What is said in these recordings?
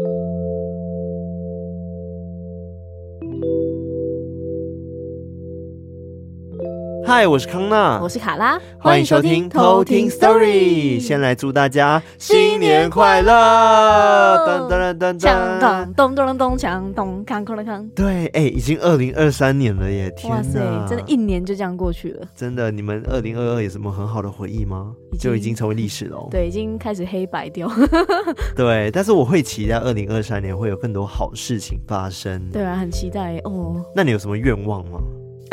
you 嗨，我是康娜，我是卡拉，欢迎收听偷听 Story。先来祝大家新年快乐！噔噔噔噔，咚咚咚咚锵咚，康康的康。对，哎，已经二零二三年了耶！天哪，哇塞，真的，一年就这样过去了。真的，你们二零二二有什么很好的回忆吗？就已经成为历史了。对，已经开始黑白掉。对，但是我会期待二零二三年会有更多好事情发生。对啊，很期待哦。那你有什么愿望吗？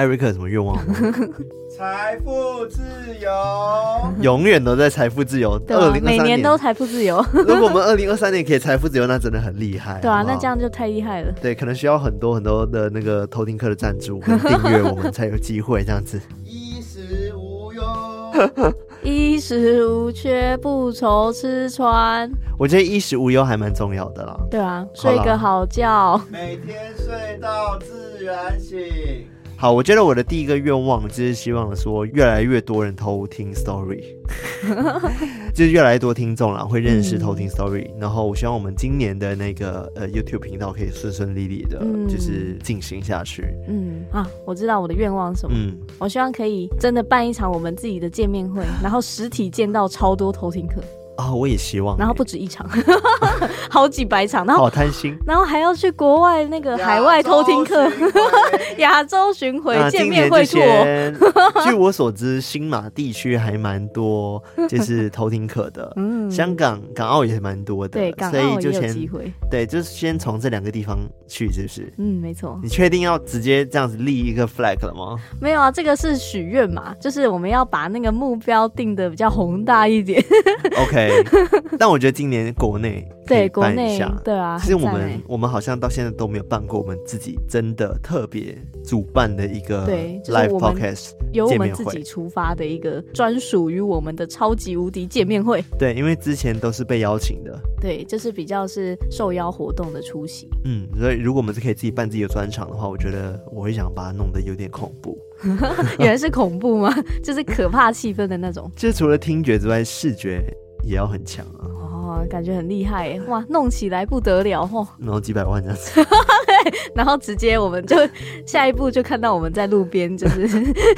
艾瑞克有什么愿望吗？财富自由，永远都在财富自由。对啊，每年都财富自由。如果我们二零二三年可以财富自由，那真的很厉害。对啊，那这样就太厉害了。对，可能需要很多很多的那个偷听课的赞助和订阅，我们才有机会这样子。衣食无忧，衣食无缺，不愁吃穿。我觉得衣食无忧还蛮重要的啦。对啊，睡个好觉，每天睡到自然醒。好，我觉得我的第一个愿望就是希望说，越来越多人偷听 story，就是越来越多听众啦会认识偷听 story，嗯。然后我希望我们今年的那个呃 YouTube 频道可以顺顺利利的，就是进行下去。嗯啊，我知道我的愿望是什么。嗯，我希望可以真的办一场我们自己的见面会，然后实体见到超多偷听客。啊、哦，我也希望，然后不止一场，好几百场，然后好贪心，然后还要去国外那个海外偷听课，亚洲巡回见面会做。据我所知，新马地区还蛮多，就是偷听课的。嗯，香港、港澳也蛮多的，对，港澳也有机会。对，就是先从这两个地方去，是不是？嗯，没错。你确定要直接这样子立一个 flag 了吗？没有啊，这个是许愿嘛，就是我们要把那个目标定的比较宏大一点。OK。但我觉得今年国内对国内对啊，其实我们我们好像到现在都没有办过我们自己真的特别主办的一个对 live podcast，由我们自己出发的一个专属于我们的超级无敌见面会。对，因为之前都是被邀请的，对，就是比较是受邀活动的出席。嗯，所以如果我们是可以自己办自己的专场的话，我觉得我会想把它弄得有点恐怖。原来是恐怖吗？就是可怕气氛的那种。就是除了听觉之外，视觉。也要很强啊！哦，感觉很厉害哇，弄起来不得了哦。然后几百万这样子，然后直接我们就下一步就看到我们在路边，就是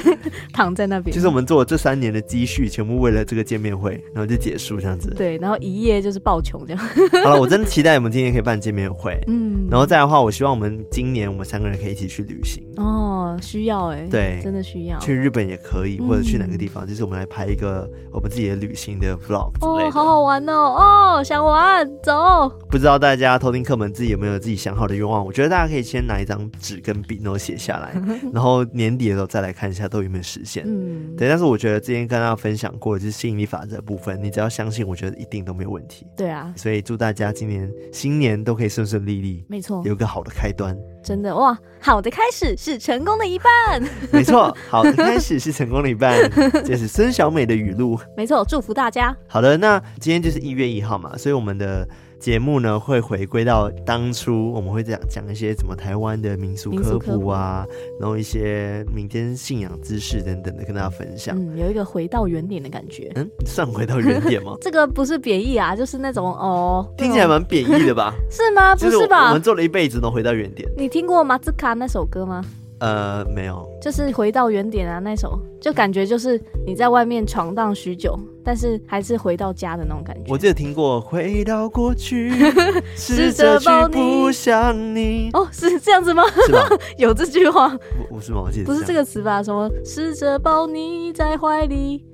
躺在那边。其实我们做了这三年的积蓄，全部为了这个见面会，然后就结束这样子。对，然后一夜就是爆穷这样。好了，我真的期待我们今年可以办见面会。嗯，然后再的话，我希望我们今年我们三个人可以一起去旅行。哦，需要哎，对，真的需要。去日本也可以，或者去哪个地方，就是我们来拍一个我们自己的旅行的 vlog。哦，好好玩哦！哦，想玩，走。不知道大家偷听客们自己有没有自己想好的愿望？我觉得大家可以先拿一张纸跟笔，然后写下来，然后年底的时候再来看一下都有没有实现。嗯，对。但是我觉得之前跟大家分享过就是吸引力法则的部分，你只要相信，我觉得一定都没有问题。对啊，所以祝大家今年新年都可以顺顺利利，没错，有个好的开端。真的哇，好的开始是成功的一半。没错，好的开始是成功的一半。这是孙小美的语录。没错，祝福大家。好的，那今天就是一月一号嘛，所以我们的。节目呢会回归到当初，我们会讲讲一些什么台湾的民俗科普啊，然后一些民间信仰知识等等的跟大家分享。嗯，有一个回到原点的感觉。嗯，算回到原点吗？这个不是贬义啊，就是那种哦，听起来蛮贬义的吧？是吗？不是吧？我们做了一辈子能回到原点。你听过马兹卡那首歌吗？呃，没有。就是回到原点啊，那首就感觉就是你在外面闯荡许久。但是还是回到家的那种感觉。我记得听过回到过去，试着去不想你。哦，是这样子吗？是吧？有这句话？不，不是吗？我记得不是这个词吧？什么试着抱你在怀里？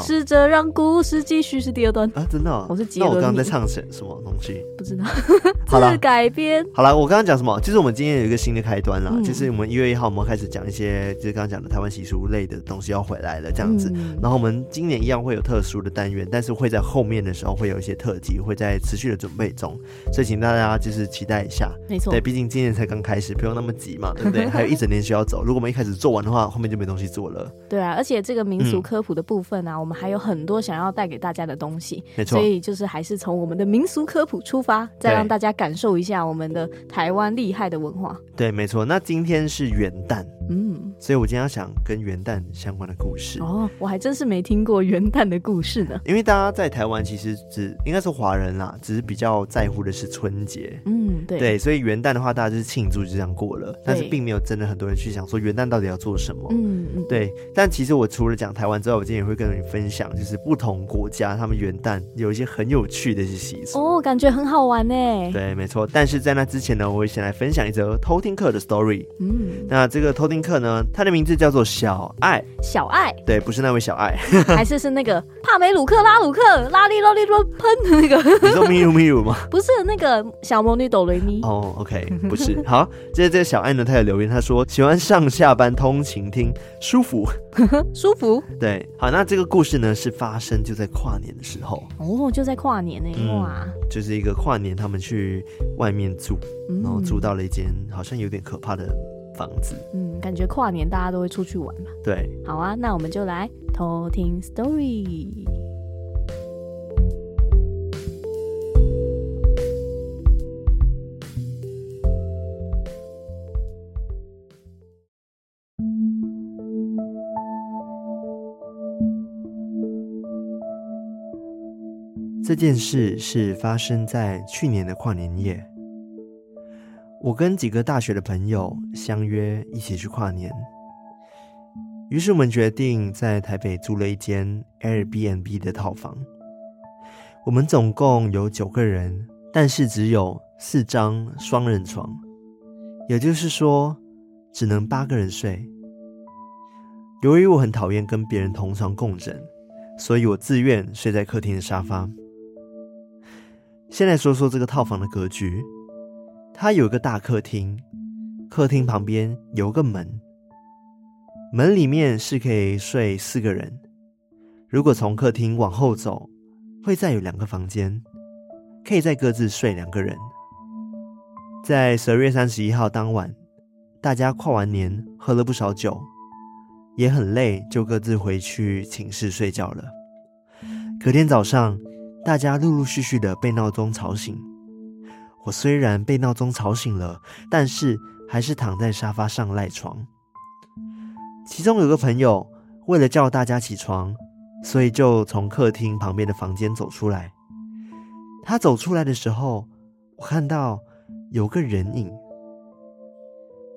试着让故事继续是第二段啊？真的、哦？我是杰伦。那我刚刚在唱什什么东西？不知道。好了，改编。好了，我刚刚讲什么？就是我们今天有一个新的开端啦、嗯，就是我们一月一号我们开始讲一些，就是刚刚讲的台湾习俗类的东西要回来了，这样子、嗯。然后我们今年一样会有特殊的单元，但是。会在后面的时候会有一些特辑，会在持续的准备中，所以请大家就是期待一下。没错，对，毕竟今年才刚开始，不用那么急嘛，对不对？还有一整年需要走，如果我们一开始做完的话，后面就没东西做了。对啊，而且这个民俗科普的部分啊，嗯、我们还有很多想要带给大家的东西。没错，所以就是还是从我们的民俗科普出发，再让大家感受一下我们的台湾厉害的文化。对，没错。那今天是元旦。嗯，所以我今天要想跟元旦相关的故事。哦，我还真是没听过元旦的故事呢。因为大家在台湾其实只应该是华人啦，只是比较在乎的是春节。嗯，对。对，所以元旦的话，大家就是庆祝就这样过了，但是并没有真的很多人去想说元旦到底要做什么。嗯嗯。对，但其实我除了讲台湾之外，我今天也会跟你分享，就是不同国家他们元旦有一些很有趣的一些习俗。哦，感觉很好玩呢。对，没错。但是在那之前呢，我会先来分享一则偷听课的 story。嗯，那这个偷听客呢，他的名字叫做小爱。小爱，对，不是那位小爱，还是是那个帕梅鲁克拉鲁克拉里拉里罗喷的那个？你说 咪鲁咪鲁吗？不是那个小魔女哆瑞咪。哦、oh,，OK，不是。好，这这个小爱呢，他有留言，他说喜欢上下班通勤听，舒服，舒服。对，好，那这个故事呢，是发生就在跨年的时候。哦，就在跨年呢，哇、嗯，就是一个跨年，他们去外面住，然后住到了一间好像有点可怕的。房子，嗯，感觉跨年大家都会出去玩嘛。对，好啊，那我们就来偷听 story。这件事是发生在去年的跨年夜。我跟几个大学的朋友相约一起去跨年，于是我们决定在台北租了一间 Airbnb 的套房。我们总共有九个人，但是只有四张双人床，也就是说只能八个人睡。由于我很讨厌跟别人同床共枕，所以我自愿睡在客厅的沙发。先来说说这个套房的格局。它有一个大客厅，客厅旁边有个门，门里面是可以睡四个人。如果从客厅往后走，会再有两个房间，可以再各自睡两个人。在十二月三十一号当晚，大家跨完年，喝了不少酒，也很累，就各自回去寝室睡觉了。隔天早上，大家陆陆续续的被闹钟吵醒。我虽然被闹钟吵醒了，但是还是躺在沙发上赖床。其中有个朋友为了叫大家起床，所以就从客厅旁边的房间走出来。他走出来的时候，我看到有个人影，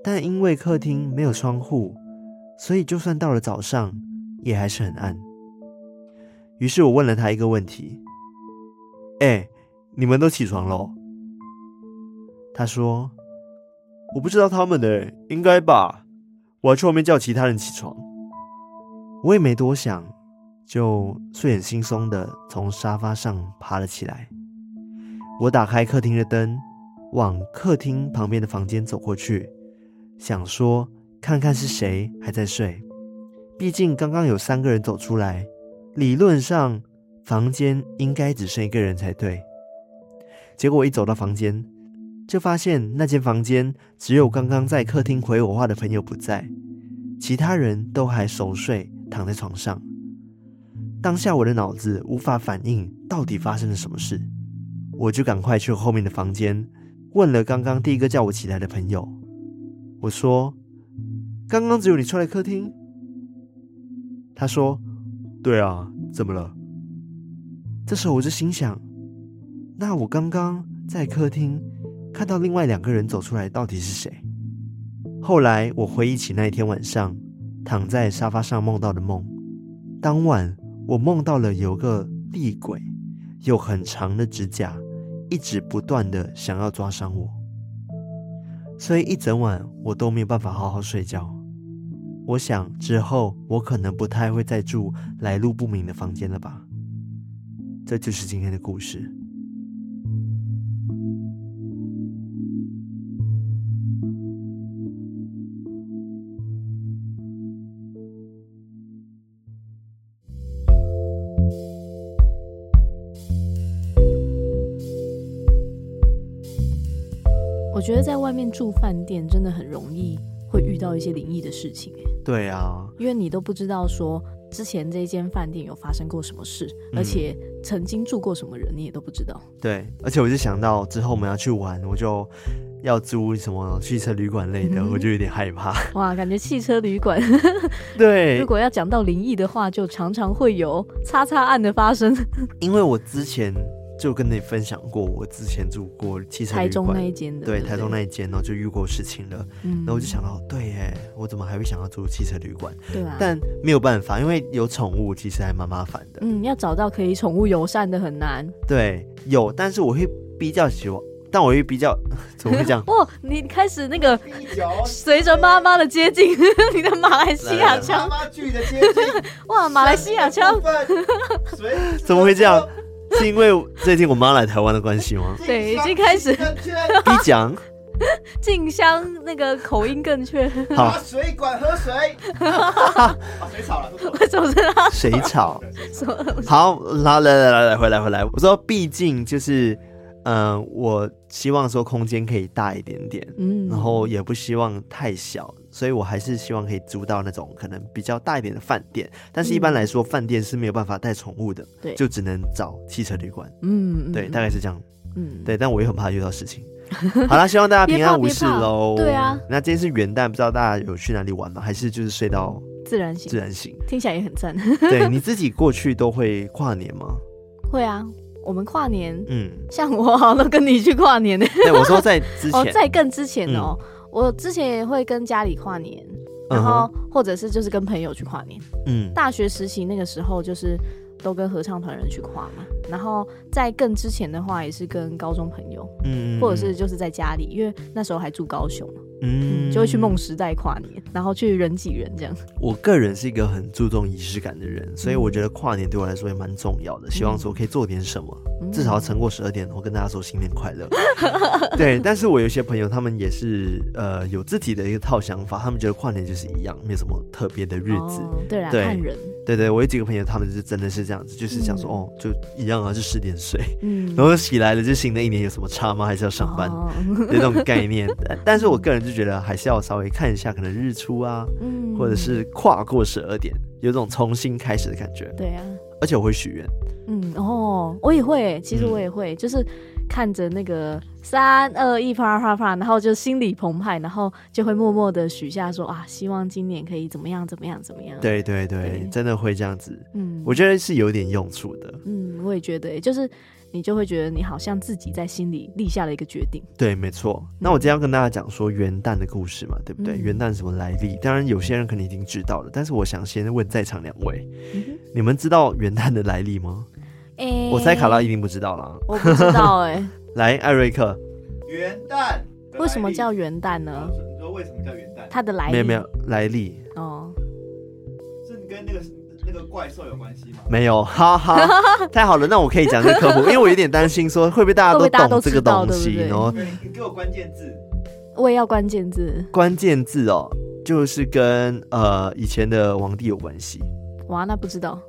但因为客厅没有窗户，所以就算到了早上，也还是很暗。于是我问了他一个问题：“哎，你们都起床了？”他说：“我不知道他们的，应该吧。我要去外面叫其他人起床。”我也没多想，就睡眼惺忪的从沙发上爬了起来。我打开客厅的灯，往客厅旁边的房间走过去，想说看看是谁还在睡。毕竟刚刚有三个人走出来，理论上房间应该只剩一个人才对。结果一走到房间。就发现那间房间只有刚刚在客厅回我话的朋友不在，其他人都还熟睡躺在床上。当下我的脑子无法反应到底发生了什么事，我就赶快去后面的房间问了刚刚第一个叫我起来的朋友。我说：“刚刚只有你出来客厅？”他说：“对啊，怎么了？”这时候我就心想：“那我刚刚在客厅。”看到另外两个人走出来，到底是谁？后来我回忆起那一天晚上躺在沙发上梦到的梦。当晚我梦到了有个厉鬼，有很长的指甲，一直不断的想要抓伤我。所以一整晚我都没有办法好好睡觉。我想之后我可能不太会再住来路不明的房间了吧。这就是今天的故事。觉得在外面住饭店真的很容易会遇到一些灵异的事情，对啊，因为你都不知道说之前这间饭店有发生过什么事，嗯、而且曾经住过什么人，你也都不知道。对，而且我就想到之后我们要去玩，我就要租什么汽车旅馆类的，嗯、我就有点害怕。哇，感觉汽车旅馆，对，如果要讲到灵异的话，就常常会有 叉叉案的发生。因为我之前。就跟你分享过，我之前住过汽车旅馆，台中那一间的，对，台中那一间，然后就遇过事情了。嗯，然后我就想到，对耶，我怎么还会想要住汽车旅馆？对啊，但没有办法，因为有宠物，其实还蛮麻烦的。嗯，要找到可以宠物友善的很难。对，有，但是我会比较喜欢，但我会比较 怎么会这样？哦，你开始那个随着妈妈的接近，你的马来西亚腔，妈妈剧的接近，哇，马来西亚腔，怎么会这样？是因为最近我妈来台湾的关系吗？对，已经开始逼讲，静香那个口音更确。好，水管喝水。水吵了，为什么是他？水吵。好，来来来来来，回来回来。我说，毕竟就是。嗯、呃，我希望说空间可以大一点点，嗯，然后也不希望太小，所以我还是希望可以租到那种可能比较大一点的饭店。但是一般来说，饭店是没有办法带宠物的，对，就只能找汽车旅馆，嗯，对，大概是这样，嗯，对。但我也很怕遇到事情。好啦，希望大家 平安无事喽。对啊，那今天是元旦，不知道大家有去哪里玩吗？还是就是睡到自然醒？自然醒，听起来也很赞。对，你自己过去都会跨年吗？会啊。我们跨年，嗯，像我好像都跟你去跨年呢。对，我说在之前，哦，在更之前哦，嗯、我之前也会跟家里跨年，然后或者是就是跟朋友去跨年。嗯，大学实习那个时候就是都跟合唱团人去跨嘛，然后在更之前的话也是跟高中朋友，嗯，或者是就是在家里，因为那时候还住高雄。嗯，就会去梦时代跨年，然后去人挤人这样。我个人是一个很注重仪式感的人，所以我觉得跨年对我来说也蛮重要的。希望说可以做点什么，嗯、至少要撑过十二点，我跟大家说新年快乐。对，但是我有些朋友，他们也是呃有自己的一个套想法，他们觉得跨年就是一样，没有什么特别的日子。哦、对啊，对看人。对对，我有几个朋友，他们是真的是这样子，就是想说、嗯、哦，就一样啊，就十点睡，嗯，然后起来了，就新的一年有什么差吗？还是要上班？哦、这种概念。但是我个人就觉得还是要稍微看一下，可能日出啊，嗯，或者是跨过十二点，有种重新开始的感觉。对啊，而且我会许愿。嗯哦，我也会，其实我也会，嗯、就是。看着那个三二一啪啪啪，然后就心里澎湃，然后就会默默的许下说啊，希望今年可以怎么样怎么样怎么样。对对对，对真的会这样子。嗯，我觉得是有点用处的。嗯，我也觉得，就是你就会觉得你好像自己在心里立下了一个决定。对，没错。那我今天要跟大家讲说元旦的故事嘛，对不对？嗯、元旦什么来历？当然有些人可能已经知道了，但是我想先问在场两位，嗯、你们知道元旦的来历吗？欸、我猜卡拉一定不知道啦。我不知道哎、欸。来，艾瑞克，元旦为什么叫元旦呢？你说为什么叫元旦？它的来历没有没有来历哦，是跟那个那个怪兽有关系吗？没有，哈哈，太好了，那我可以讲这个科普，因为我有点担心说会不会大家都懂这个东西，然后你给我关键字，我也要关键字，关键字哦，就是跟呃以前的皇帝有关系。哇，那不知道。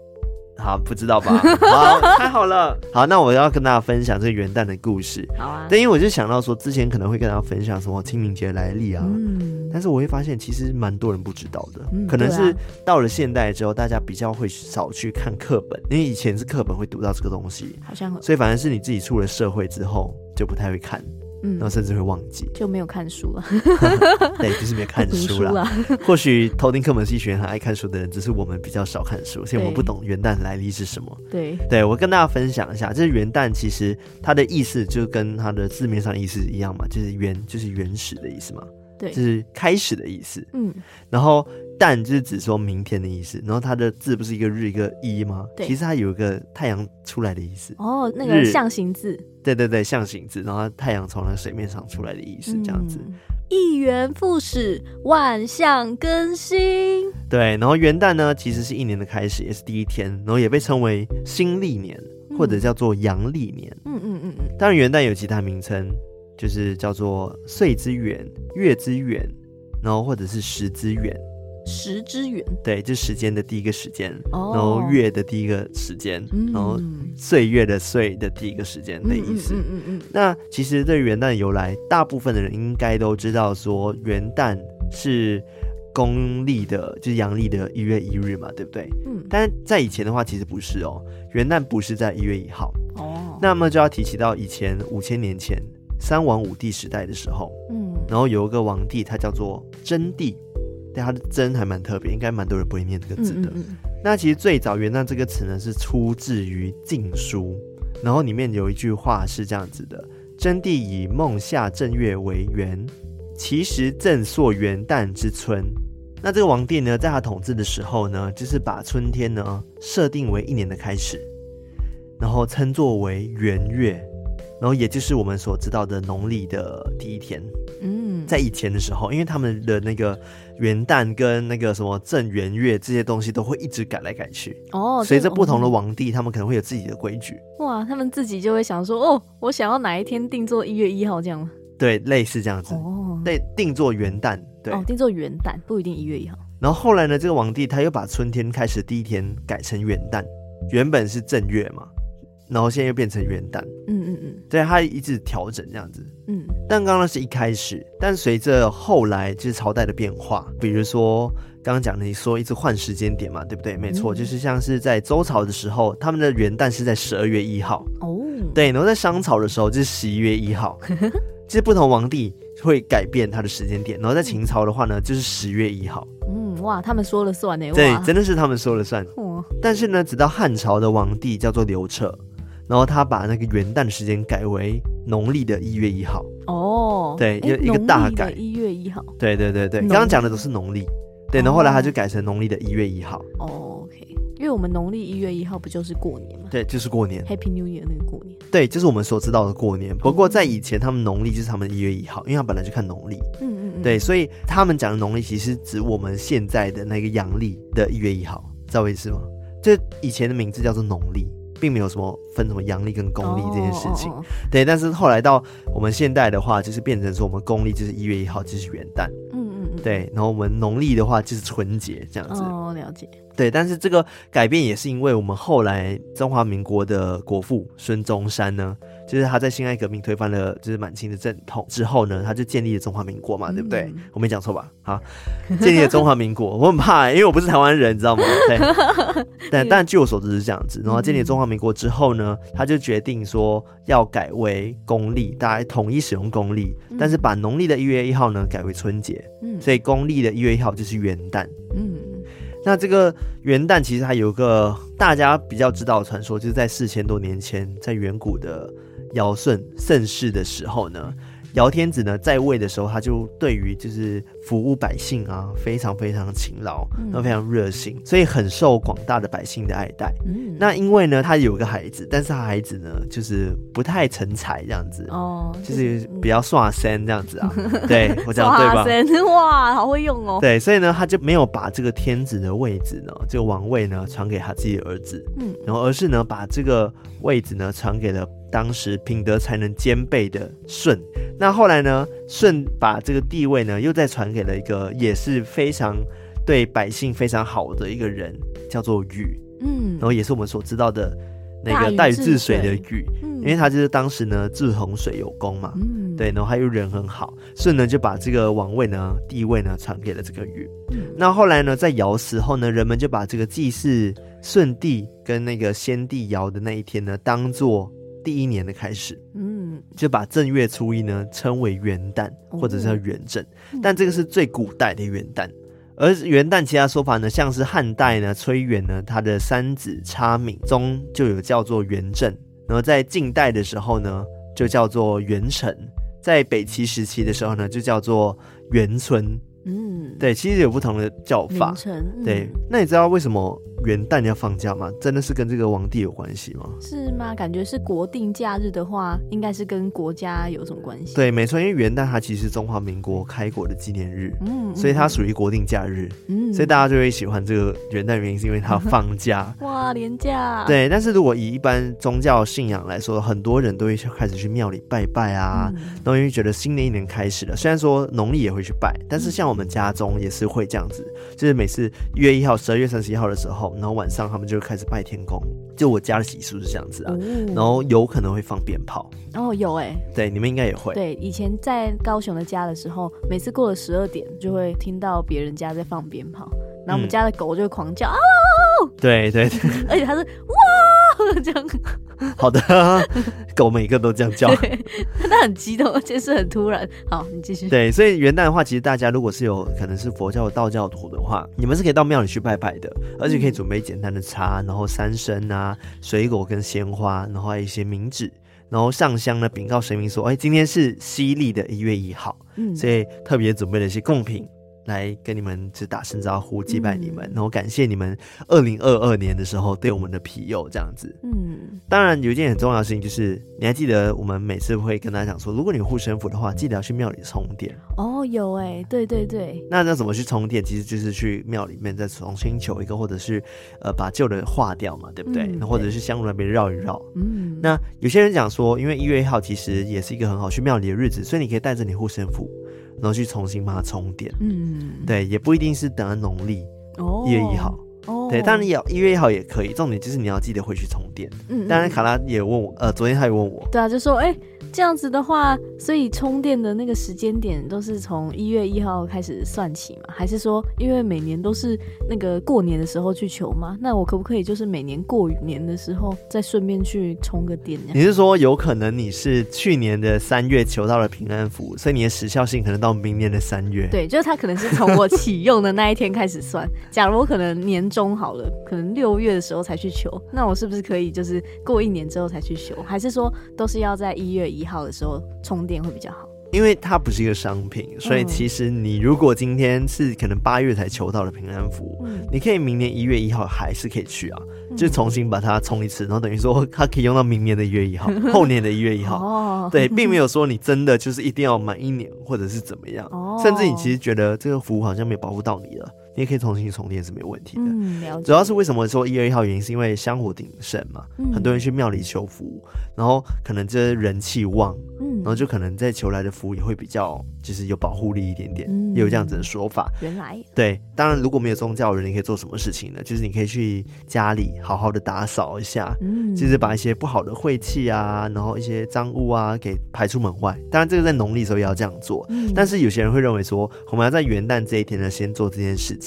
好，不知道吧？好，太好了。好，那我要跟大家分享这个元旦的故事。好啊。对，因为我就想到说，之前可能会跟大家分享什么清明节来历啊。嗯。但是我会发现，其实蛮多人不知道的。嗯。可能是到了现代之后，大家比较会少去看课本，因为以前是课本会读到这个东西。好像。所以反而是你自己出了社会之后，就不太会看。然后甚至会忘记，就没有看书了。对，就是没有看书了。或许偷听课本系一群很爱看书的人，只是我们比较少看书，所以我们不懂元旦来历是什么。对，对我跟大家分享一下，就是元旦，其实它的意思就跟它的字面上意思一样嘛，就是原就是原始的意思嘛，对，就是开始的意思。嗯，然后。旦就是指说明天的意思，然后它的字不是一个日一个一吗？对，其实它有一个太阳出来的意思。哦，那个象形字。对对对，象形字，然后太阳从那个水面上出来的意思，这样子。嗯、一元复始，万象更新。对，然后元旦呢，其实是一年的开始，也是第一天，然后也被称为新历年，或者叫做阳历年。嗯嗯嗯嗯。当然，元旦有其他名称，就是叫做岁之元、月之元，然后或者是时之元。时之元，对，就时间的第一个时间，哦、然后月的第一个时间，嗯、然后岁月的岁的第一个时间的意思。嗯嗯嗯，嗯，嗯。那其实对元旦的由来，大部分的人应该都知道，说元旦是公历的，就是阳历的一月一日嘛，对不对？嗯。但是在以前的话，其实不是哦，元旦不是在一月一号。哦。那么就要提起到以前五千年前三王五帝时代的时候，嗯，然后有一个王帝，他叫做真帝，但他的真还蛮特别，应该蛮多人不会念这个字的。嗯嗯嗯。那其实最早元旦这个词呢，是出自于《晋书》，然后里面有一句话是这样子的。真帝以孟夏正月为元，其实正朔元旦之春。那这个王帝呢，在他统治的时候呢，就是把春天呢设定为一年的开始，然后称作为元月，然后也就是我们所知道的农历的第一天。嗯，在以前的时候，因为他们的那个元旦跟那个什么正元月这些东西都会一直改来改去哦，随着不同的王帝，他们可能会有自己的规矩。哇，他们自己就会想说，哦，我想要哪一天定做一月一号这样吗？对，类似这样子哦，对，定做元旦，对，哦，定做元旦不一定一月一号。然后后来呢，这个王帝他又把春天开始第一天改成元旦，原本是正月嘛。然后现在又变成元旦，嗯嗯嗯，对，他一直调整这样子，嗯。但刚刚是一开始，但随着后来就是朝代的变化，比如说刚刚讲的，你说一直换时间点嘛，对不对？没错，就是像是在周朝的时候，他们的元旦是在十二月一号，哦，对。然后在商朝的时候就是十一月一号，其实不同皇帝会改变他的时间点。然后在秦朝的话呢，就是十月一号，嗯，哇，他们说了算呢，对，真的是他们说了算。但是呢，直到汉朝的皇帝叫做刘彻。然后他把那个元旦的时间改为农历的一月一号哦，对，一一个大改，一月一号，对对对对，刚刚讲的都是农历，对，然后后来他就改成农历的一月一号。哦，OK，因为我们农历一月一号不就是过年吗？对，就是过年，Happy New Year 那个过年。对，就是我们所知道的过年。不过在以前，他们农历就是他们一月一号，因为他本来就看农历。嗯嗯嗯。对，所以他们讲的农历其实指我们现在的那个阳历的一月一号，知道我意思吗？这以前的名字叫做农历。并没有什么分什么阳历跟公历这件事情，对。但是后来到我们现代的话，就是变成说我们公历就是一月一号就是元旦，嗯嗯嗯，对。然后我们农历的话就是春节这样子。哦，了解。对，但是这个改变也是因为我们后来中华民国的国父孙中山呢。就是他在辛亥革命推翻了就是满清的正统之后呢，他就建立了中华民国嘛，对不对？嗯、我没讲错吧？好，建立了中华民国。我很怕、欸，因为我不是台湾人，你知道吗？对。但但据我所知是这样子。然后建立了中华民国之后呢，他就决定说要改为公历，大家统一使用公历，但是把农历的一月一号呢改为春节。嗯。所以公历的一月一号就是元旦。嗯。那这个元旦其实还有个大家比较知道的传说，就是在四千多年前，在远古的。尧舜盛世的时候呢，尧天子呢在位的时候，他就对于就是服务百姓啊，非常非常勤劳，然后非常热心，所以很受广大的百姓的爱戴。嗯，那因为呢，他有个孩子，但是他孩子呢，就是不太成才这样子哦，就是比较耍身这样子啊。对，我讲对吧？哇，好会用哦。对，所以呢，他就没有把这个天子的位置呢，这个王位呢传给他自己的儿子，嗯，然后而是呢把这个位置呢传给了。当时品德才能兼备的舜，那后来呢？舜把这个地位呢，又再传给了一个也是非常对百姓非常好的一个人，叫做禹。嗯，然后也是我们所知道的那个大禹治水的禹，嗯、因为他就是当时呢治洪水有功嘛。嗯，对，然后他又人很好，舜呢就把这个王位呢地位呢传给了这个禹。嗯，那后来呢，在尧死后呢，人们就把这个祭祀舜帝跟那个先帝尧的那一天呢，当做。第一年的开始，嗯，就把正月初一呢称为元旦，或者是叫元正，哦、但这个是最古代的元旦。而元旦其他说法呢，像是汉代呢崔元呢他的《三子差敏》中就有叫做元正，然后在近代的时候呢就叫做元辰，在北齐时期的时候呢就叫做元春。嗯，对，其实有不同的叫法。嗯、对，那你知道为什么元旦要放假吗？真的是跟这个皇帝有关系吗？是吗？感觉是国定假日的话，应该是跟国家有什么关系？对，没错，因为元旦它其实是中华民国开国的纪念日，嗯，所以它属于国定假日，嗯，所以大家就会喜欢这个元旦，原因是因为它 放假。哇，廉价。对，但是如果以一般宗教信仰来说，很多人都会开始去庙里拜拜啊，都因为、觉得新的一年开始了。虽然说农历也会去拜，但是像我。我们家中也是会这样子，就是每次一月一号、十二月三十一号的时候，然后晚上他们就开始拜天公。就我家的习俗是这样子啊，哦、然后有可能会放鞭炮。哦，有哎、欸，对，你们应该也会。对，以前在高雄的家的时候，每次过了十二点，就会听到别人家在放鞭炮，然后我们家的狗就会狂叫、嗯、啊！对对对，而且它是哇这样。好的，狗每一个都这样叫，那很激动，而且是很突然。好，你继续。对，所以元旦的话，其实大家如果是有可能是佛教、道教徒的话，你们是可以到庙里去拜拜的，而且可以准备简单的茶，然后三牲啊、水果跟鲜花，然后还有一些冥纸，然后上香呢，禀告神明说，哎，今天是西历的一月一号，嗯，所以特别准备了一些贡品。来跟你们只打声招呼，祭拜你们，嗯、然后感谢你们二零二二年的时候对我们的庇佑，这样子。嗯，当然有一件很重要的事情，就是你还记得我们每次会跟大家讲说，如果你有护身符的话，记得要去庙里充电。哦，有哎，对对对。那要怎么去充电？其实就是去庙里面再重新求一个，或者是呃把旧的化掉嘛，对不对？那、嗯、或者是香炉那边绕一绕。嗯。那有些人讲说，因为一月一号其实也是一个很好去庙里的日子，所以你可以带着你护身符。然后去重新把它充电，嗯，对，也不一定是等到农历一月一号，哦，对，当然也一月一号也可以，重点就是你要记得回去充电。嗯，当然卡拉也问我，呃，昨天他也问我，对啊，就说，哎、欸。这样子的话，所以充电的那个时间点都是从一月一号开始算起吗？还是说，因为每年都是那个过年的时候去求吗？那我可不可以就是每年过年的时候再顺便去充个电？你是说有可能你是去年的三月求到了平安符，所以你的时效性可能到明年的三月？对，就是它可能是从我启用的那一天开始算。假如我可能年终好了，可能六月的时候才去求，那我是不是可以就是过一年之后才去求？还是说都是要在一月一号的时候充电会比较好，因为它不是一个商品，所以其实你如果今天是可能八月才求到的平安符，嗯、你可以明年一月一号还是可以去啊，嗯、就重新把它充一次，然后等于说它可以用到明年的一月一号，后年的一月一号。哦，对，并没有说你真的就是一定要满一年或者是怎么样，哦、甚至你其实觉得这个服务好像没有保护到你了。你也可以重新充电是没有问题的。嗯，主要是为什么说一月一号原因，是因为香火鼎盛嘛，嗯、很多人去庙里求福，然后可能这人气旺，嗯，然后就可能在求来的福也会比较，就是有保护力一点点，嗯、也有这样子的说法。原来，对，当然如果没有宗教的人，你可以做什么事情呢？就是你可以去家里好好的打扫一下，嗯，就是把一些不好的晦气啊，然后一些脏物啊给排出门外。当然这个在农历的时候也要这样做，嗯，但是有些人会认为说，我们要在元旦这一天呢，先做这件事情。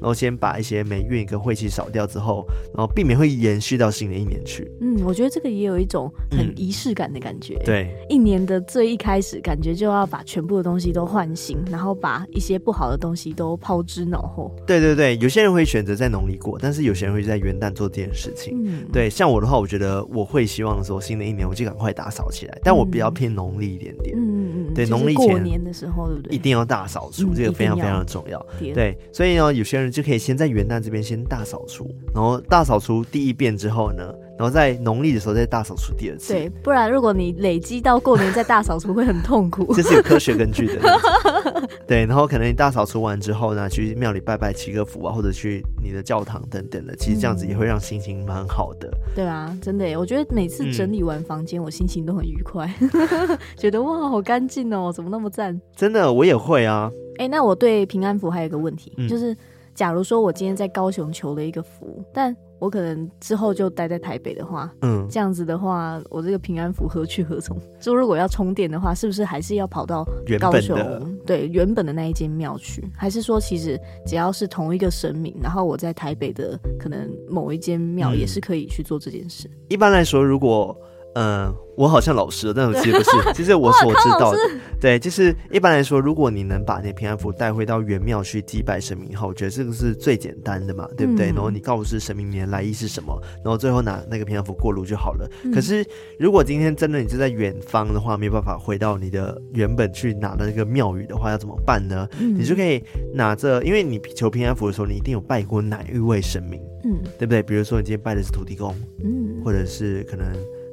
然后先把一些霉运跟晦气扫掉之后，然后避免会延续到新的一年去。嗯，我觉得这个也有一种很仪式感的感觉。嗯、对，一年的最一开始，感觉就要把全部的东西都唤醒，然后把一些不好的东西都抛之脑后。对对对，有些人会选择在农历过，但是有些人会在元旦做这件事情。嗯，对，像我的话，我觉得我会希望说新的一年我就赶快打扫起来，但我比较偏农历一点点。嗯嗯嗯，对，农历过年的时候，对不对？一定要大扫除，嗯、这个非常非常的重要。对，所以那，有些人就可以先在元旦这边先大扫除，然后大扫除第一遍之后呢，然后在农历的时候再大扫除第二次。对，不然如果你累积到过年再大扫除会很痛苦。这是有科学根据的。对，然后可能你大扫除完之后呢，去庙里拜拜祈个福啊，或者去你的教堂等等的，其实这样子也会让心情蛮好的。嗯、对啊，真的耶，我觉得每次整理完房间，嗯、我心情都很愉快，觉得哇，好干净哦，怎么那么赞？真的，我也会啊。哎，那我对平安符还有一个问题，嗯、就是。假如说我今天在高雄求了一个福，但我可能之后就待在台北的话，嗯，这样子的话，我这个平安符何去何从？就如果要充电的话，是不是还是要跑到高雄？原对，原本的那一间庙去？还是说，其实只要是同一个神明，然后我在台北的可能某一间庙也是可以去做这件事？一般来说，如果嗯。呃我好像老师了，但我其实不是。其实我所知道的，对，就是一般来说，如果你能把那平安符带回到原庙去祭拜神明后，我觉得这个是最简单的嘛，对不对？然后你告诉神明你的来意是什么，然后最后拿那个平安符过炉就好了。可是如果今天真的你是在远方的话，没有办法回到你的原本去拿的那个庙宇的话，要怎么办呢？你就可以拿着，因为你求平安符的时候，你一定有拜过哪一位神明，嗯，对不对？比如说你今天拜的是土地公，嗯，或者是可能。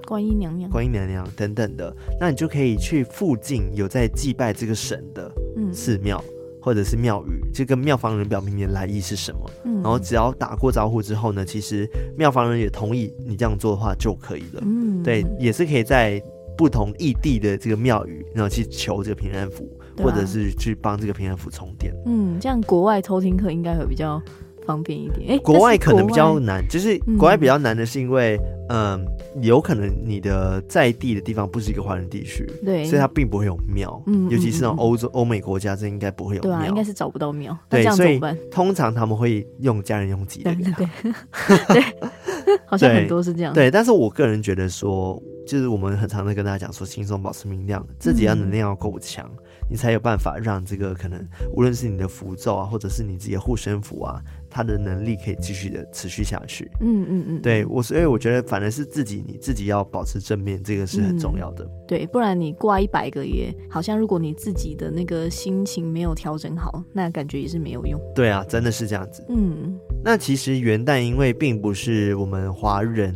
观音娘娘、观音娘娘等等的，那你就可以去附近有在祭拜这个神的寺庙、嗯、或者是庙宇，就跟庙方人表明你的来意是什么。嗯、然后只要打过招呼之后呢，其实庙方人也同意你这样做的话就可以了。嗯，对，也是可以在不同异地的这个庙宇，然后去求这个平安符，啊、或者是去帮这个平安符充电。嗯，这样国外偷听课应该会比较。方便一点。哎，国外可能比较难，就是国外比较难的是因为，嗯，有可能你的在地的地方不是一个华人地区，对，所以它并不会有庙，嗯，尤其是那种欧洲、欧美国家，这应该不会有庙，对啊，应该是找不到庙，对，所以通常他们会用家人用自己的，对对。对，好像很多是这样，对，但是我个人觉得说。就是我们很常的跟大家讲说，轻松保持明亮，自己要能量要够强，嗯、你才有办法让这个可能无论是你的符咒啊，或者是你自己的护身符啊，它的能力可以继续的持续下去。嗯嗯嗯，对我，所以我觉得反而是自己你自己要保持正面，这个是很重要的。嗯、对，不然你挂一百个也好像如果你自己的那个心情没有调整好，那感觉也是没有用。对啊，真的是这样子。嗯，那其实元旦因为并不是我们华人。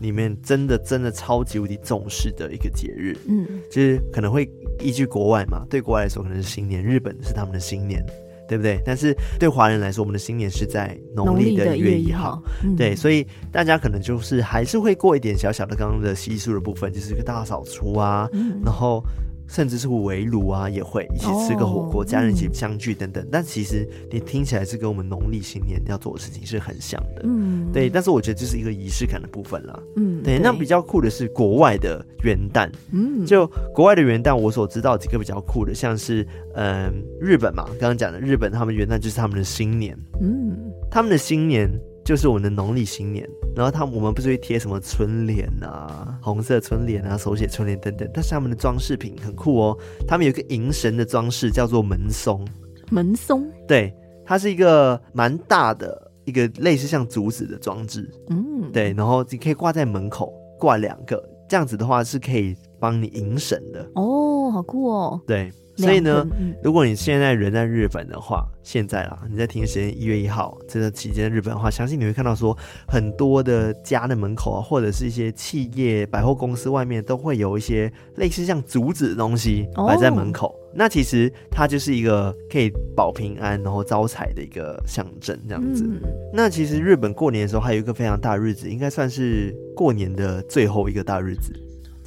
里面真的真的超级无敌重视的一个节日，嗯，就是可能会依据国外嘛，对国外来说可能是新年，日本是他们的新年，对不对？但是对华人来说，我们的新年是在农历的一月一号，对，所以大家可能就是还是会过一点小小的刚刚的习俗的部分，就是一个大扫除啊，嗯、然后。甚至是围炉啊，也会一起吃个火锅，哦、家人一起相聚等等。嗯、但其实你听起来是跟我们农历新年要做的事情是很像的，嗯，对。但是我觉得这是一个仪式感的部分啦，嗯，对。对，那比较酷的是国外的元旦，嗯，就国外的元旦，我所知道几个比较酷的，像是嗯日本嘛，刚刚讲的日本，他们元旦就是他们的新年，嗯，他们的新年。就是我们的农历新年，然后他们我们不是会贴什么春联啊、红色春联啊、手写春联等等，但是他们的装饰品很酷哦。他们有一个迎神的装饰，叫做门松。门松，对，它是一个蛮大的一个类似像竹子的装置。嗯，对，然后你可以挂在门口，挂两个，这样子的话是可以帮你迎神的。哦，好酷哦。对。所以呢，如果你现在人在日本的话，现在啦，你在听时间一月一号这个期间日本的话，相信你会看到说很多的家的门口啊，或者是一些企业百货公司外面都会有一些类似像竹子的东西摆在门口。哦、那其实它就是一个可以保平安然后招财的一个象征，这样子。嗯、那其实日本过年的时候还有一个非常大日子，应该算是过年的最后一个大日子。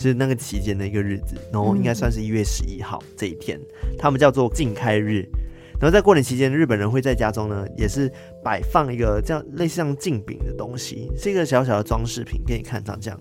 就是那个期间的一个日子，然后应该算是一月十一号这一天，嗯、他们叫做禁开日。然后在过年期间，日本人会在家中呢，也是摆放一个这样类似像镜饼的东西，是一个小小的装饰品，给你看长这样。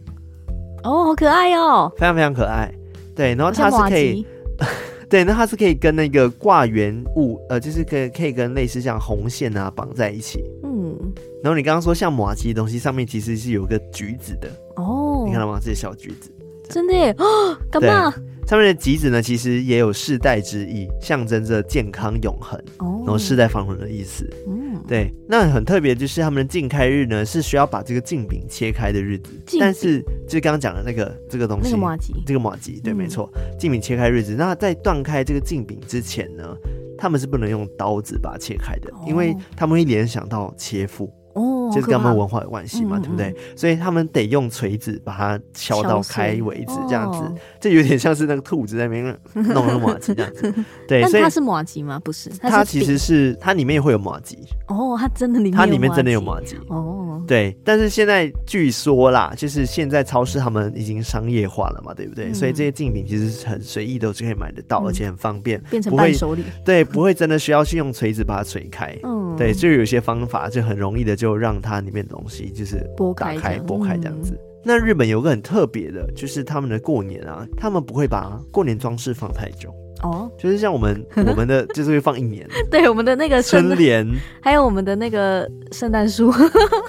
哦，好可爱哦，非常非常可爱。对，然后它是可以，对，那它是可以跟那个挂元物，呃，就是可以可以跟类似像红线啊绑在一起。嗯。然后你刚刚说像马吉的东西，上面其实是有个橘子的。哦。你看到吗？这些小橘子。真的耶哦，干嘛？上面的橘子呢，其实也有世代之意，象征着健康永恒，哦、然后世代繁荣的意思。嗯，对。那很特别，就是他们的禁开日呢，是需要把这个镜饼切开的日子。饼但是，就是刚刚讲的那个这个东西，这个马吉，对，嗯、没错，镜饼切开日子。那在断开这个镜饼之前呢，他们是不能用刀子把它切开的，哦、因为他们会联想到切腹。哦，就是跟他们文化有关系嘛，对不对？所以他们得用锤子把它敲到开为止，这样子，这有点像是那个兔子在那边弄那个麻糬这样子。对，所以它是麻糬吗？不是，它其实是它里面会有麻糬。哦，它真的里面它里面真的有麻糬。哦，对。但是现在据说啦，就是现在超市他们已经商业化了嘛，对不对？所以这些竞品其实是很随意都是可以买得到，而且很方便，变成伴手礼。对，不会真的需要去用锤子把它锤开。嗯，对，就有些方法就很容易的就让它里面的。东西就是剥开，剥开这样子。嗯、那日本有个很特别的，就是他们的过年啊，他们不会把过年装饰放太久。哦，就是像我们 我们的就是会放一年，对，我们的那个春联，还有我们的那个圣诞树，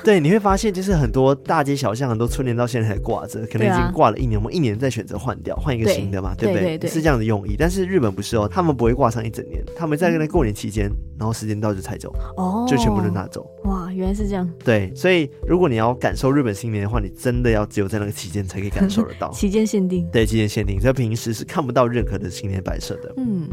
对，你会发现就是很多大街小巷很多春联到现在还挂着，可能已经挂了一年，我们一年再选择换掉，换一个新的嘛，对不对？是这样的用意。但是日本不是哦，他们不会挂上一整年，他们在那过年期间，然后时间到就拆走，哦，就全部都拿走。哇，原来是这样。对，所以如果你要感受日本新年的话，你真的要只有在那个期间才可以感受得到，期间限定。对，期间限定，在平时是看不到任何的新年摆设的。嗯，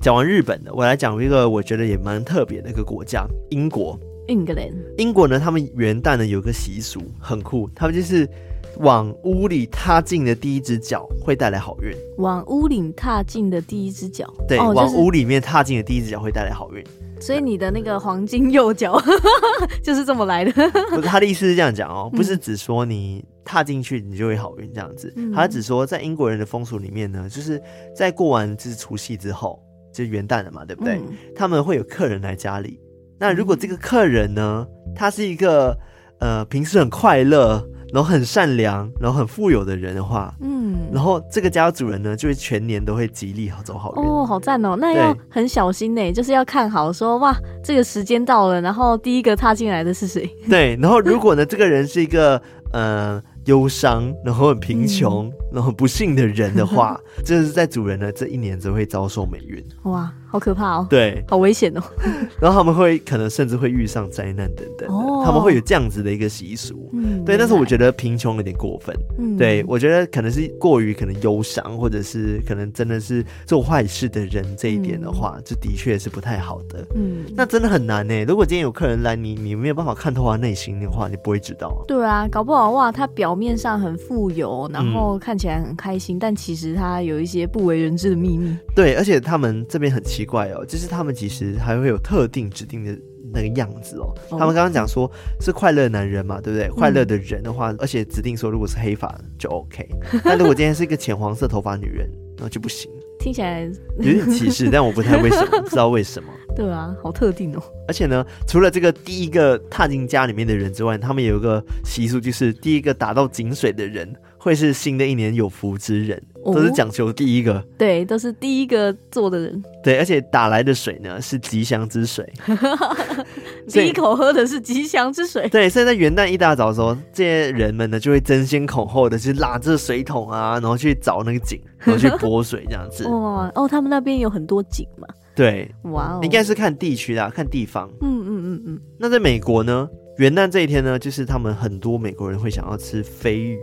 讲完日本的，我来讲一个我觉得也蛮特别的一个国家——英国。英格兰，英国呢，他们元旦呢有个习俗很酷，他们就是往屋里踏进的第一只脚会带来好运。往屋里踏进的第一只脚，对，往屋里面踏进的第一只脚会带来好运。所以你的那个黄金右脚 就是这么来的。不是，他的意思是这样讲哦，不是只说你。踏进去你就会好运这样子，他只说在英国人的风俗里面呢，就是在过完就是除夕之后，就元旦了嘛，对不对？他们会有客人来家里，那如果这个客人呢，他是一个呃平时很快乐。然后很善良，然后很富有的人的话，嗯，然后这个家主人呢，就会全年都会吉利好走好运哦，好赞哦！那要很小心呢，就是要看好说哇，这个时间到了，然后第一个踏进来的是谁？对，然后如果呢，这个人是一个呃忧伤，然后很贫穷，嗯、然后不幸的人的话，就是在主人呢这一年只会遭受霉运哇。好可怕哦！对，好危险哦。然后他们会可能甚至会遇上灾难等等的，哦、他们会有这样子的一个习俗。嗯，对。但是我觉得贫穷有点过分。嗯，对，我觉得可能是过于可能忧伤，或者是可能真的是做坏事的人这一点的话，这、嗯、的确是不太好的。嗯，那真的很难呢。如果今天有客人来，你你没有办法看透他内心的话，你不会知道、啊。对啊，搞不好哇，他表面上很富有，然后看起来很开心，嗯、但其实他有一些不为人知的秘密。对，而且他们这边很奇怪哦，就是他们其实还会有特定指定的那个样子哦。他们刚刚讲说是快乐男人嘛，对不对？快乐的人的话，而且指定说如果是黑发就 OK，那如果今天是一个浅黄色头发女人，那就不行。听起来有点歧视，但我不太为什么知道为什么。对啊，好特定哦。而且呢，除了这个第一个踏进家里面的人之外，他们有一个习俗，就是第一个打到井水的人会是新的一年有福之人。都是讲求第一个，对，都是第一个做的人，对，而且打来的水呢是吉祥之水，第一口喝的是吉祥之水，对，所以在元旦一大早的时候，这些人们呢就会争先恐后的去拉着水桶啊，然后去找那个井，然后去拨水这样子。哇，哦，他们那边有很多井嘛？对，哇哦，应该是看地区啦，看地方。嗯嗯嗯嗯。那在美国呢，元旦这一天呢，就是他们很多美国人会想要吃飞鱼。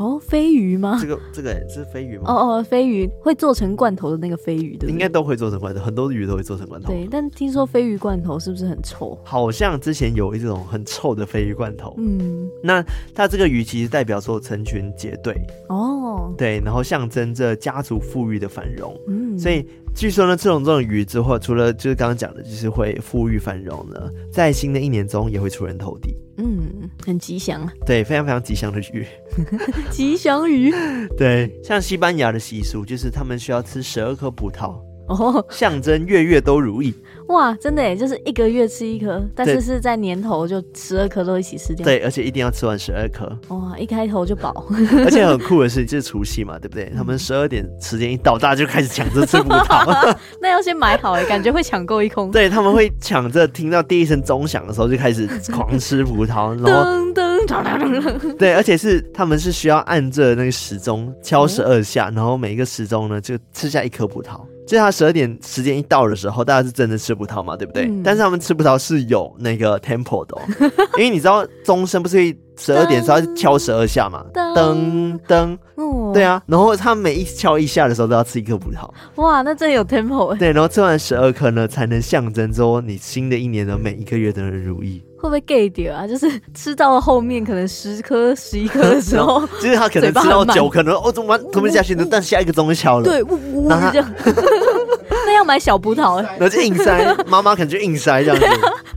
哦，飞鱼吗？这个这个是飞鱼吗？哦哦，飞鱼会做成罐头的那个飞鱼，对不对？应该都会做成罐头，很多鱼都会做成罐头。对，但听说飞鱼罐头是不是很臭？好像之前有一种很臭的飞鱼罐头。嗯，那它这个鱼其实代表说成群结队哦，对，然后象征着家族富裕的繁荣。嗯，所以据说呢，这种这种鱼之后，除了就是刚刚讲的，就是会富裕繁荣呢，在新的一年中也会出人头地。嗯，很吉祥啊。对，非常非常吉祥的鱼。吉祥鱼。对，像西班牙的习俗，就是他们需要吃十二颗葡萄。哦，象征月月都如意。哇，真的耶，就是一个月吃一颗，但是是在年头就十二颗都一起吃掉。对，而且一定要吃完十二颗。哇，一开头就饱。而且很酷的是，就是除夕嘛，对不对？他们十二点时间一到，大家就开始抢着吃葡萄。那要先买好哎，感觉会抢购一空。对，他们会抢着听到第一声钟响的时候就开始狂吃葡萄，噔噔噔。对，而且是他们是需要按着那个时钟敲十二下，然后每一个时钟呢就吃下一颗葡萄。就他十二点时间一到的时候，大家是真的吃葡萄嘛，对不对？嗯、但是他们吃葡萄是有那个 tempo 的、哦，因为你知道钟声不是十二点时候要敲十二下嘛？噔噔，对啊。然后他每一敲一下的时候都要吃一颗葡萄。哇，那真有 tempo 哎。对，然后吃完十二颗呢，才能象征说你新的一年的每一个月都能如意。会不会 gay 点啊？就是吃到后面可能十颗、十一颗的 时候，就是他可能吃到九，可能哦，怎么 吞不下去呢？但下一个终于敲了，对，呜呜这样。那要买小葡萄哎，然后就硬塞，妈妈可能就硬塞这样子，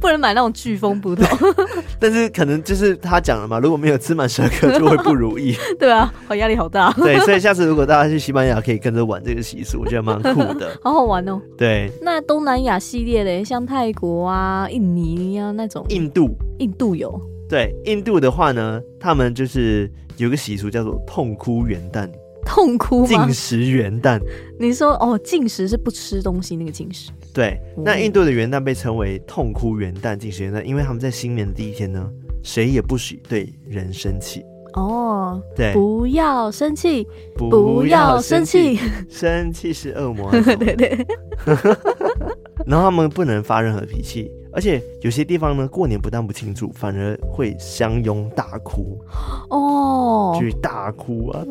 不能买那种飓风葡萄。但是可能就是他讲了嘛，如果没有吃满十二颗 就会不如意。对啊，好压力好大。对，所以下次如果大家去西班牙，可以跟着玩这个习俗，我觉得蛮酷的，好好玩哦。对，那东南亚系列的，像泰国啊、印尼啊那种，印度，印度有。对，印度的话呢，他们就是有个习俗叫做痛哭元旦。痛哭吗？禁食元旦，你说哦，禁食是不吃东西那个禁食。对，那印度的元旦被称为痛哭元旦、禁食元旦，因为他们在新年的第一天呢，谁也不许对人生气。哦，对，不要生气，不要生气，生气是恶魔。对对。然后他们不能发任何脾气。而且有些地方呢，过年不但不庆祝，反而会相拥大哭哦，就是大哭啊。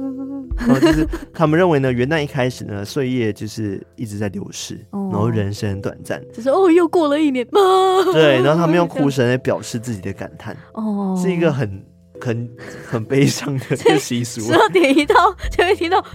然后就是他们认为呢，元旦一开始呢，岁月就是一直在流逝，哦、然后人生很短暂，就是哦，又过了一年嘛。对，然后他们用哭声来表示自己的感叹，哦，是一个很很很悲伤的 一个习俗。十二点一到，就会听到哇。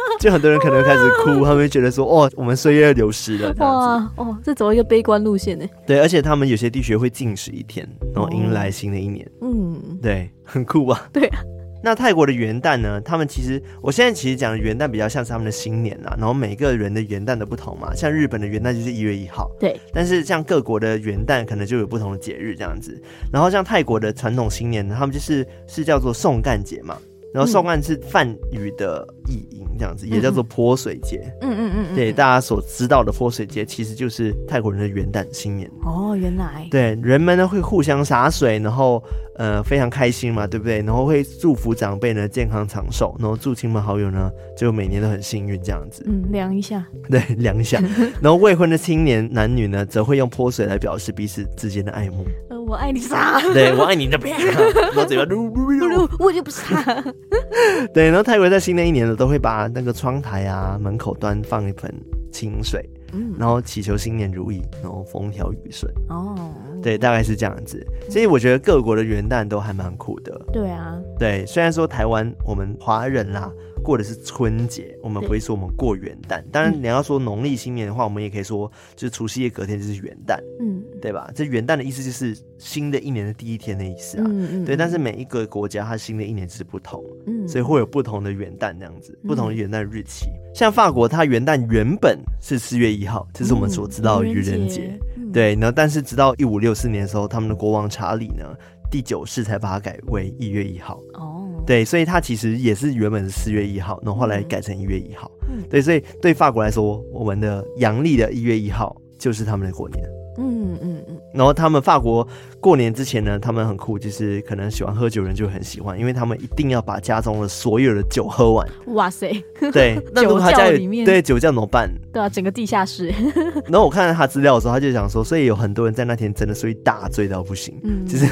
就很多人可能开始哭，他们会觉得说：“哦，我们岁月流失了。”哇，哦，这走一个悲观路线呢？对，而且他们有些地区会禁食一天，然后迎来新的一年。嗯，对，很酷吧？对啊。那泰国的元旦呢？他们其实我现在其实讲的元旦比较像是他们的新年啦，然后每个人的元旦都不同嘛。像日本的元旦就是一月一号，对。但是像各国的元旦可能就有不同的节日这样子。然后像泰国的传统新年呢，他们就是是叫做送干节嘛。然后送干是梵语的译音，这样子、嗯、也叫做泼水节。嗯嗯嗯，嗯对，大家所知道的泼水节其实就是泰国人的元旦新年。哦，原来。对，人们呢会互相洒水，然后呃非常开心嘛，对不对？然后会祝福长辈呢健康长寿，然后祝亲朋好友呢就每年都很幸运这样子。嗯，量一下。对，量一下。然后未婚的青年男女呢则会用泼水来表示彼此之间的爱慕。我爱你啥？对，我爱你那边，然后嘴巴噜噜噜，我就不傻。对，然后泰国在新的一年呢，都会把那个窗台啊、门口端放一盆清水，嗯，然后祈求新年如意，然后风调雨顺。哦，对，大概是这样子。所以我觉得各国的元旦都还蛮酷的。对啊，对，虽然说台湾我们华人啦。过的是春节，我们不会说我们过元旦。当然，你要说农历新年的话，我们也可以说，就是除夕夜隔天就是元旦，嗯，对吧？这元旦的意思就是新的一年的第一天的意思啊，嗯嗯，对。但是每一个国家它新的一年是不同，嗯，所以会有不同的元旦这样子，不同的元旦日期。像法国，它元旦原本是四月一号，这是我们所知道的愚人节，对。然后，但是直到一五六四年的时候，他们的国王查理呢，第九世才把它改为一月一号。哦。对，所以它其实也是原本是四月一号，然后后来改成一月一号。嗯，对，所以对法国来说，我们的阳历的一月一号就是他们的过年。嗯嗯嗯。然后他们法国过年之前呢，他们很酷，就是可能喜欢喝酒人就很喜欢，因为他们一定要把家中的所有的酒喝完。哇塞！对，那如果他家里面对酒窖怎么办？对啊，整个地下室。然后我看到他资料的时候，他就想说，所以有很多人在那天真的所以大醉到不行，嗯，就是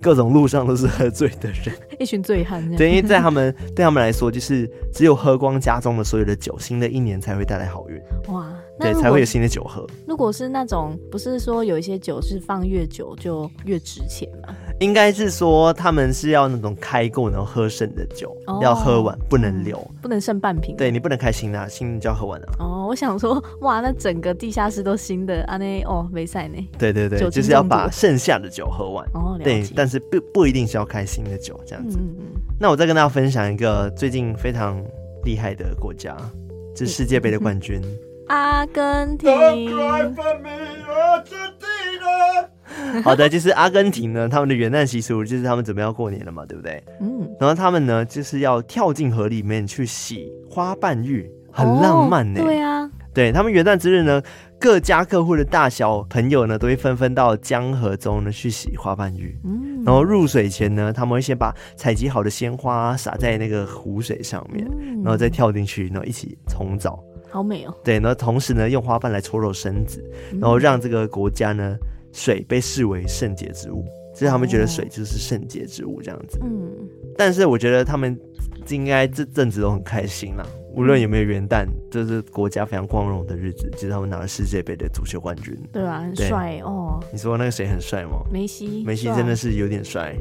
各种路上都是喝醉的人，一群醉汉。对，因为在他们 对他们来说，就是只有喝光家中的所有的酒，新的一年才会带来好运。哇。对，才会有新的酒喝。如果是那种，不是说有一些酒是放越久就越值钱吗？应该是说他们是要那种开过然后喝剩的酒，哦、要喝完不能留，不能剩半瓶。对，你不能开新的、啊，新的就要喝完了。哦，我想说，哇，那整个地下室都新的，啊那哦没赛呢。对对对，就是要把剩下的酒喝完。哦，对，但是不不一定是要开新的酒这样子。嗯嗯。那我再跟大家分享一个最近非常厉害的国家，是世界杯的冠军。嗯阿根廷，好的，就是阿根廷呢，他们的元旦习俗就是他们准备要过年了嘛，对不对？嗯，然后他们呢就是要跳进河里面去洗花瓣浴，很浪漫呢、欸。对啊，对他们元旦之日呢，各家各户的大小朋友呢都会纷纷到江河中呢去洗花瓣浴。嗯，然后入水前呢，他们会先把采集好的鲜花撒在那个湖水上面，然后再跳进去，然后一起冲澡。好美哦！对，然后同时呢，用花瓣来搓揉身子，然后让这个国家呢，水被视为圣洁之物，所以他们觉得水就是圣洁之物这样子。嗯，但是我觉得他们应该这阵子都很开心啦。无论有没有元旦，这是国家非常光荣的日子，就是他们拿了世界杯的足球冠军。对啊，很帅哦。你说那个谁很帅吗？梅西。梅西真的是有点帅。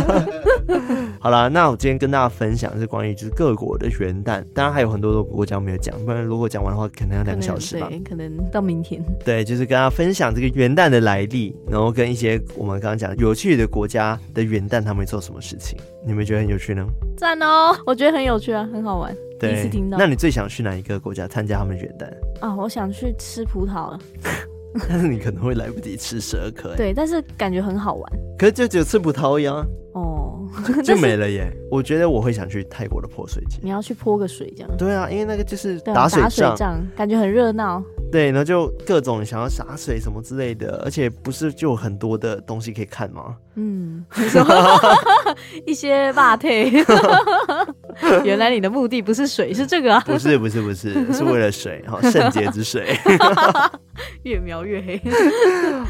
好了，那我今天跟大家分享是关于就是各国的元旦，当然还有很多的国家没有讲，不然如果讲完的话，可能要两个小时吧。对，可能到明天。对，就是跟大家分享这个元旦的来历，然后跟一些我们刚刚讲有趣的国家的元旦他们会做什么事情，你们觉得很有趣呢？赞哦，我觉得很有趣啊，很好玩。对，第一次听到。那你最想去哪一个国家参加他们的元旦？啊、哦，我想去吃葡萄了。但是你可能会来不及吃十二颗。对，但是感觉很好玩。可是就只有吃葡萄一样。哦，就没了耶。我觉得我会想去泰国的泼水节。你要去泼个水这样？对啊，因为那个就是打水仗，感觉很热闹。对，然后就各种想要洒水什么之类的，而且不是就有很多的东西可以看吗？嗯，什么 一些霸退。原来你的目的不是水，是这个啊？不是，不是，不是，是为了水，哈，圣洁之水。越描越黑。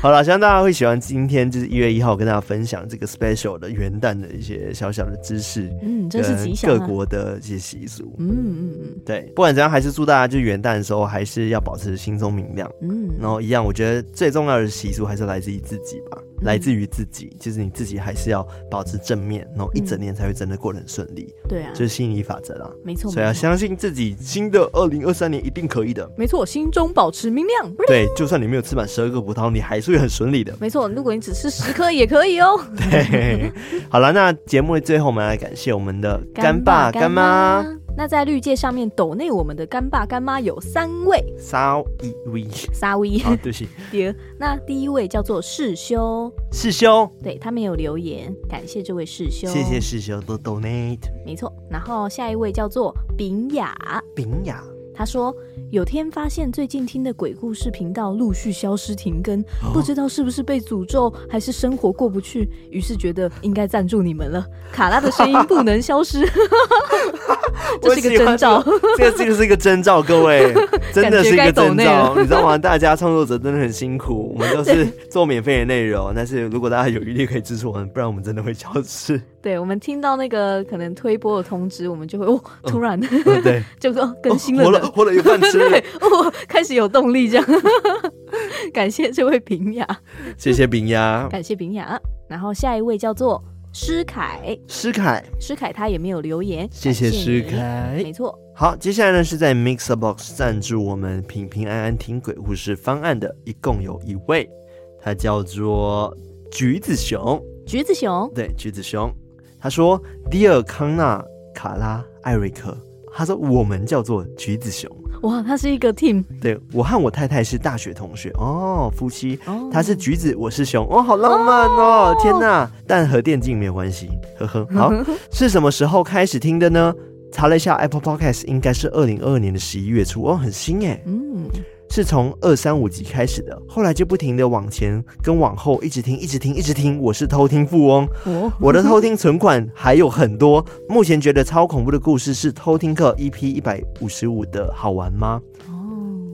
好了，希望大家会喜欢今天就是一月一号跟大家分享这个 special 的元旦的一些小小的知识，嗯，真是吉祥。各国的一些习俗，嗯嗯嗯，对，不管怎样，还是祝大家就元旦的时候还是要保持。心中明亮。嗯，然后一样，我觉得最重要的习俗还是来自于自己吧，嗯、来自于自己，就是你自己还是要保持正面，然后一整年才会真的过得很顺利。对啊，就是心理法则啦。没错，所以要相信自己，新的二零二三年一定可以的。没错，心中保持明亮。对，就算你没有吃满十二个葡萄，你还是会很顺利的。没错，如果你只吃十颗也可以哦。对，好了，那节目的最后，我们来感谢我们的干爸干妈。那在绿界上面抖内我们的干爸干妈有三位，三位，三位，好，对不起。第二，那第一位叫做世修，世修，对，他没有留言，感谢这位世修，谢谢世修的 donate，没错。然后下一位叫做丙雅，丙雅。他说：“有天发现最近听的鬼故事频道陆续消失停更，哦、不知道是不是被诅咒，还是生活过不去，于是觉得应该赞助你们了。卡拉的声音不能消失，这是一个征兆。这个这个是一个征兆，各位 真的是一个征兆，你知道吗？大家创作者真的很辛苦，我们都是做免费的内容，但是如果大家有余力可以支持我们，不然我们真的会消失。”对，我们听到那个可能推播的通知，我们就会哦，突然，哦、对，就说更新了，活了，活了有饭吃，对，哦，开始有动力这样。感谢这位平雅，谢谢平雅，感谢平雅。然后下一位叫做诗凯，诗凯，诗凯他也没有留言，谢谢诗凯，没错。好，接下来呢是在 MixerBox 赞助我们平平安安听鬼故事方案的，一共有一位，他叫做橘子熊，橘子熊，对，橘子熊。他说：“Dear 康纳、卡拉、艾瑞克，他说我们叫做橘子熊。哇，他是一个 team。对，我和我太太是大学同学哦，夫妻。哦、他是橘子，我是熊。哦，好浪漫哦！哦天哪，但和电竞没有关系。呵呵。好，是什么时候开始听的呢？查了一下 Apple Podcast，应该是二零二二年的十一月初。哦，很新耶。嗯。”是从二三五集开始的，后来就不停的往前跟往后一直听，一直听，一直听。我是偷听富翁，哦、我的偷听存款还有很多。目前觉得超恐怖的故事是偷听课 EP 一百五十五的，好玩吗？哦，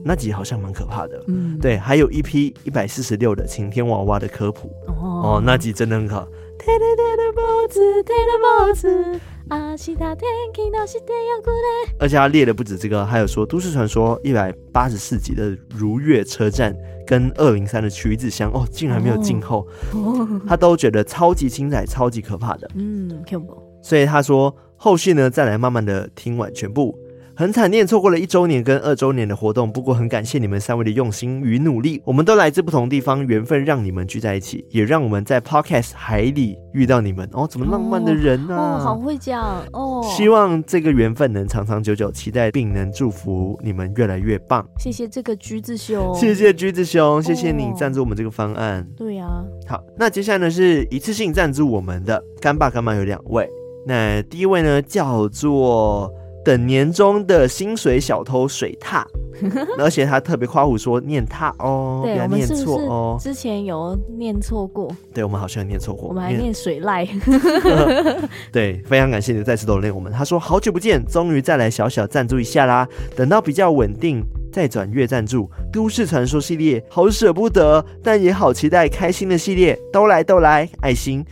那集好像蛮可怕的。嗯，对，还有一批一百四十六的晴天娃娃的科普。哦，哦，那集真的很而且他列的不止这个，还有说都市传说一百八十四集的如月车站跟二零三的橘子香哦，竟然没有静候，他都觉得超级精彩、超级可怕的。嗯，所以他说后续呢，再来慢慢的听完全部。很惨烈，错过了一周年跟二周年的活动。不过很感谢你们三位的用心与努力。我们都来自不同地方，缘分让你们聚在一起，也让我们在 Podcast 海里遇到你们。哦，怎么浪漫的人呢、啊？哦，好会讲哦。希望这个缘分能长长久久，期待并能祝福你们越来越棒。谢谢这个橘子熊，谢谢橘子熊，谢谢你赞助我们这个方案。对呀、啊。好，那接下来呢是一次性赞助我们的干爸干妈有两位。那第一位呢叫做。等年终的薪水小偷水獭，而且他特别夸胡说念他哦，不要念错哦。之前有念错过，对，我们好像念错过，我们还念水赖。对，非常感谢你再次抖内我们。他说好久不见，终于再来小小赞助一下啦。等到比较稳定再转月赞助。都市传说系列好舍不得，但也好期待开心的系列，都来都来，爱心。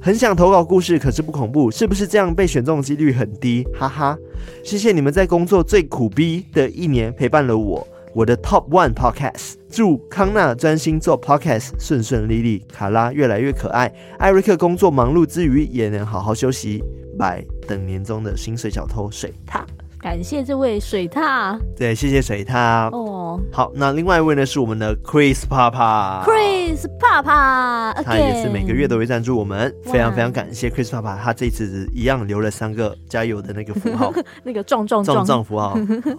很想投稿故事，可是不恐怖，是不是这样被选中的几率很低？哈哈，谢谢你们在工作最苦逼的一年陪伴了我，我的 Top One Podcast。祝康纳专心做 Podcast 顺顺利利，卡拉越来越可爱，艾瑞克工作忙碌之余也能好好休息。拜，等年终的薪水小偷水獭。感谢这位水獭，对，谢谢水獭。哦，好，那另外一位呢是我们的 Chris 爸爸，Chris 爸爸，他也是每个月都会赞助我们，非常非常感谢 Chris 爸爸，他这次一样留了三个加油的那个符号，那个壮壮壮。壮符号。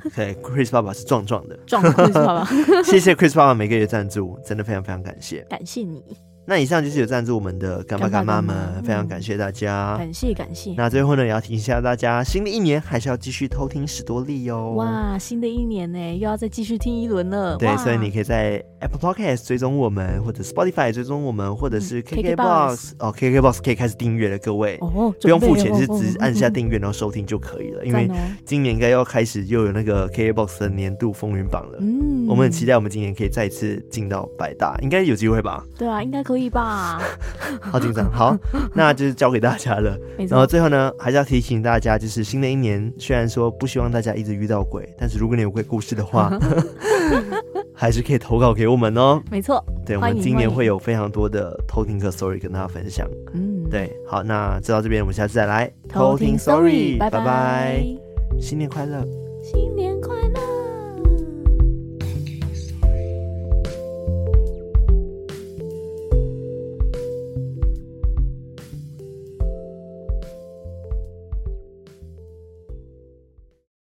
OK，Chris 爸爸是壮壮的，壮 Chris 爸爸，谢谢 Chris 爸爸每个月赞助，真的非常非常感谢，感谢你。那以上就是有赞助我们的干爸干妈们，嗯、非常感谢大家，感谢感谢。那最后呢，也要提醒一下大家，新的一年还是要继续偷听史多利哟。哇，新的一年呢，又要再继续听一轮了。对，所以你可以在 Apple Podcast 追踪我们，或者 Spotify 追踪我们，或者是 KKBox 哦，KKBox 可以开始订阅了，各位哦，不用付钱，是只按下订阅然后收听就可以了。因为今年应该要开始又有那个 KKBox 的年度风云榜了，嗯，我们很期待我们今年可以再次进到百大，应该有机会吧？对啊，应该可以吧？好紧张，好，那就是交给大家了。错然后最后呢，还是要提醒大家，就是新的一年，虽然说不希望大家一直遇到鬼，但是如果你有鬼故事的话，还是可以投稿给我们哦。没错，对，我们今年会有非常多的偷听客 story 跟大家分享。嗯，对，好，那就到这边，我们下次再来偷听 story，拜拜，新年快乐，新年快乐。